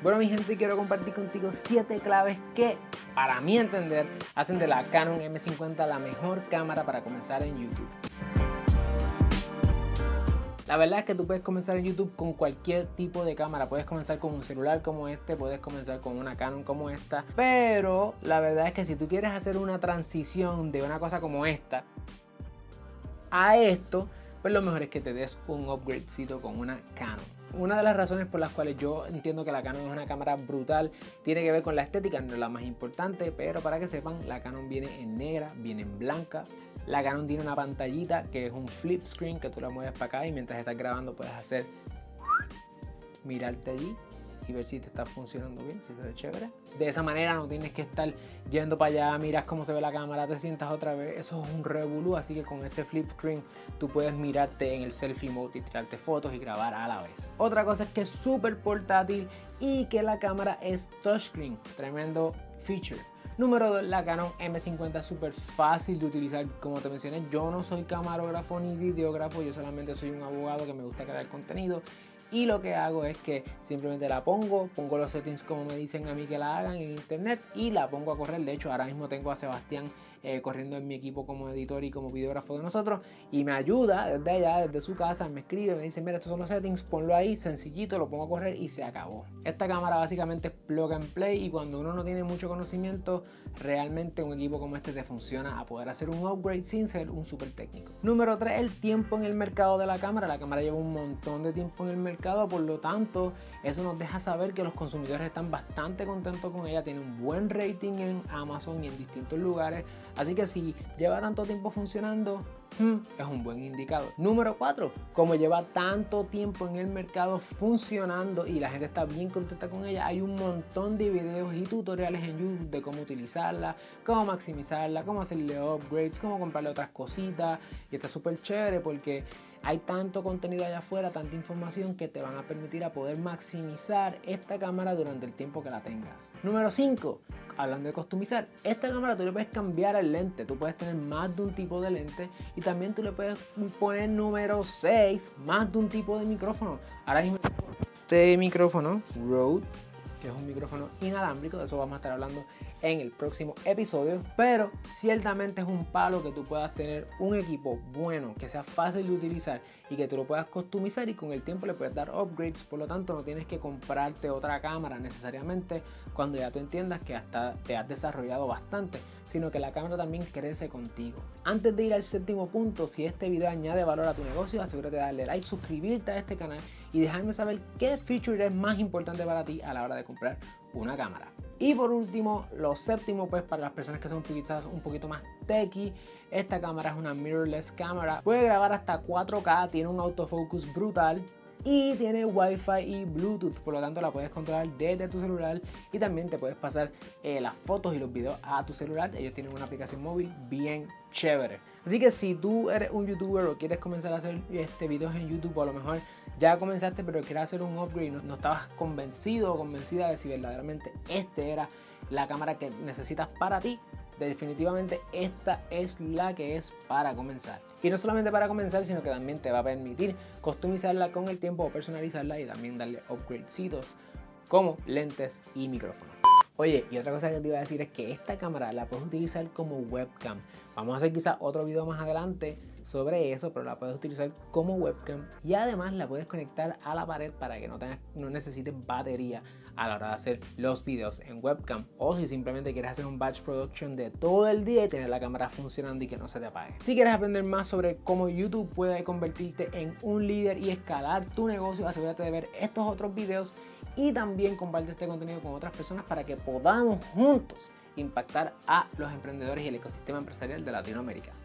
Bueno mi gente, quiero compartir contigo 7 claves que, para mi entender, hacen de la Canon M50 la mejor cámara para comenzar en YouTube. La verdad es que tú puedes comenzar en YouTube con cualquier tipo de cámara. Puedes comenzar con un celular como este, puedes comenzar con una Canon como esta. Pero la verdad es que si tú quieres hacer una transición de una cosa como esta a esto, pues lo mejor es que te des un upgradecito con una Canon. Una de las razones por las cuales yo entiendo que la Canon es una cámara brutal tiene que ver con la estética, no es la más importante, pero para que sepan, la Canon viene en negra, viene en blanca. La Canon tiene una pantallita que es un flip screen que tú la mueves para acá y mientras estás grabando puedes hacer mirarte allí y ver si te está funcionando bien, si se ve chévere. De esa manera no tienes que estar yendo para allá, miras cómo se ve la cámara, te sientas otra vez. Eso es un revolú, así que con ese flip screen tú puedes mirarte en el selfie mode y tirarte fotos y grabar a la vez. Otra cosa es que es súper portátil y que la cámara es touchscreen, tremendo feature. Número 2, la Canon M50 es súper fácil de utilizar. Como te mencioné, yo no soy camarógrafo ni videógrafo, yo solamente soy un abogado que me gusta crear contenido y lo que hago es que simplemente la pongo, pongo los settings como me dicen a mí que la hagan en internet y la pongo a correr. De hecho, ahora mismo tengo a Sebastián eh, corriendo en mi equipo como editor y como videógrafo de nosotros y me ayuda desde allá, desde su casa, me escribe, me dice, mira, estos son los settings, ponlo ahí, sencillito, lo pongo a correr y se acabó. Esta cámara básicamente es plug and play y cuando uno no tiene mucho conocimiento, realmente un equipo como este te funciona a poder hacer un upgrade sin ser un super técnico. Número 3, el tiempo en el mercado de la cámara. La cámara lleva un montón de tiempo en el mercado, por lo tanto, eso nos deja saber que los consumidores están bastante contentos con ella, tiene un buen rating en Amazon y en distintos lugares. Así que si lleva tanto tiempo funcionando, hmm, es un buen indicador. Número 4, como lleva tanto tiempo en el mercado funcionando y la gente está bien contenta con ella, hay un montón de videos y tutoriales en YouTube de cómo utilizarla, cómo maximizarla, cómo hacerle upgrades, cómo comprarle otras cositas. Y está súper chévere porque hay tanto contenido allá afuera, tanta información que te van a permitir a poder maximizar esta cámara durante el tiempo que la tengas. Número 5, hablando de customizar, esta cámara tú le puedes cambiar el lente, tú puedes tener más de un tipo de lente y también tú le puedes poner número 6, más de un tipo de micrófono. Ahora mismo este micrófono Rode que es un micrófono inalámbrico, de eso vamos a estar hablando en el próximo episodio, pero ciertamente es un palo que tú puedas tener un equipo bueno, que sea fácil de utilizar y que tú lo puedas customizar y con el tiempo le puedes dar upgrades, por lo tanto no tienes que comprarte otra cámara necesariamente cuando ya tú entiendas que hasta te has desarrollado bastante, sino que la cámara también crece contigo. Antes de ir al séptimo punto, si este video añade valor a tu negocio, asegúrate de darle like, suscribirte a este canal y dejarme saber qué feature es más importante para ti a la hora de comprar una cámara. Y por último, lo séptimo, pues para las personas que son poquito, un poquito más techy, esta cámara es una mirrorless cámara. Puede grabar hasta 4K, tiene un autofocus brutal y tiene Wi-Fi y Bluetooth, por lo tanto la puedes controlar desde tu celular y también te puedes pasar eh, las fotos y los videos a tu celular. Ellos tienen una aplicación móvil bien chévere. Así que si tú eres un youtuber o quieres comenzar a hacer este videos en YouTube, o a lo mejor ya comenzaste pero quieres hacer un upgrade, no, no estabas convencido o convencida de si verdaderamente este era la cámara que necesitas para ti, definitivamente esta es la que es para comenzar. Y no solamente para comenzar, sino que también te va a permitir customizarla con el tiempo o personalizarla y también darle upgradecitos como lentes y micrófonos. Oye, y otra cosa que te iba a decir es que esta cámara la puedes utilizar como webcam. Vamos a hacer quizás otro video más adelante sobre eso, pero la puedes utilizar como webcam y además la puedes conectar a la pared para que no, tengas, no necesites batería a la hora de hacer los videos en webcam o si simplemente quieres hacer un batch production de todo el día y tener la cámara funcionando y que no se te apague. Si quieres aprender más sobre cómo YouTube puede convertirte en un líder y escalar tu negocio, asegúrate de ver estos otros videos y también comparte este contenido con otras personas para que podamos juntos impactar a los emprendedores y el ecosistema empresarial de Latinoamérica.